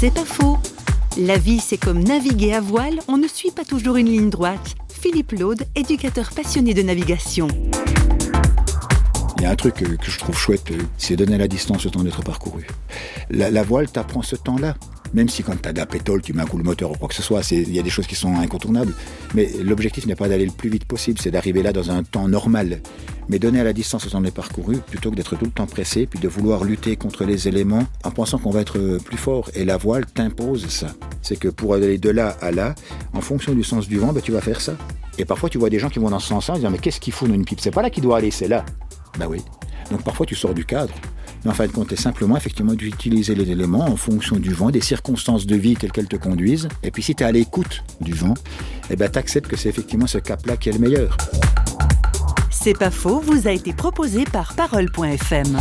C'est pas faux. La vie, c'est comme naviguer à voile, on ne suit pas toujours une ligne droite. Philippe Laude, éducateur passionné de navigation. Il y a un truc que, je trouve chouette, euh, c'est donner la distance au temps d'être parcouru. La, la voile t'apprend ce temps-là. Même si quand tu as de la pétole, tu mets un coup le moteur ou quoi que ce soit, il y a des choses qui sont incontournables. Mais l'objectif n'est pas d'aller le plus vite possible, c'est d'arriver là dans un temps normal. Mais donner à la distance au temps de parcouru, plutôt que d'être tout le temps pressé, puis de vouloir lutter contre les éléments en pensant qu'on va être plus fort. Et la voile t'impose ça. C'est que pour aller de là à là, en fonction du sens du vent, ben, tu vas faire ça. Et parfois, tu vois des gens qui vont dans ce sens-là, en disant Mais qu'est-ce qu'il fout dans une pipe? C'est pas là qu'il doit aller, c'est là. Ben oui. Donc parfois, tu sors du cadre. Mais en fin de simplement effectivement d'utiliser les éléments en fonction du vent, des circonstances de vie telles qu'elles te conduisent. Et puis si tu es à l'écoute du vent, eh ben, tu acceptes que c'est effectivement ce cap-là qui est le meilleur. C'est pas faux, vous a été proposé par Parole.fm.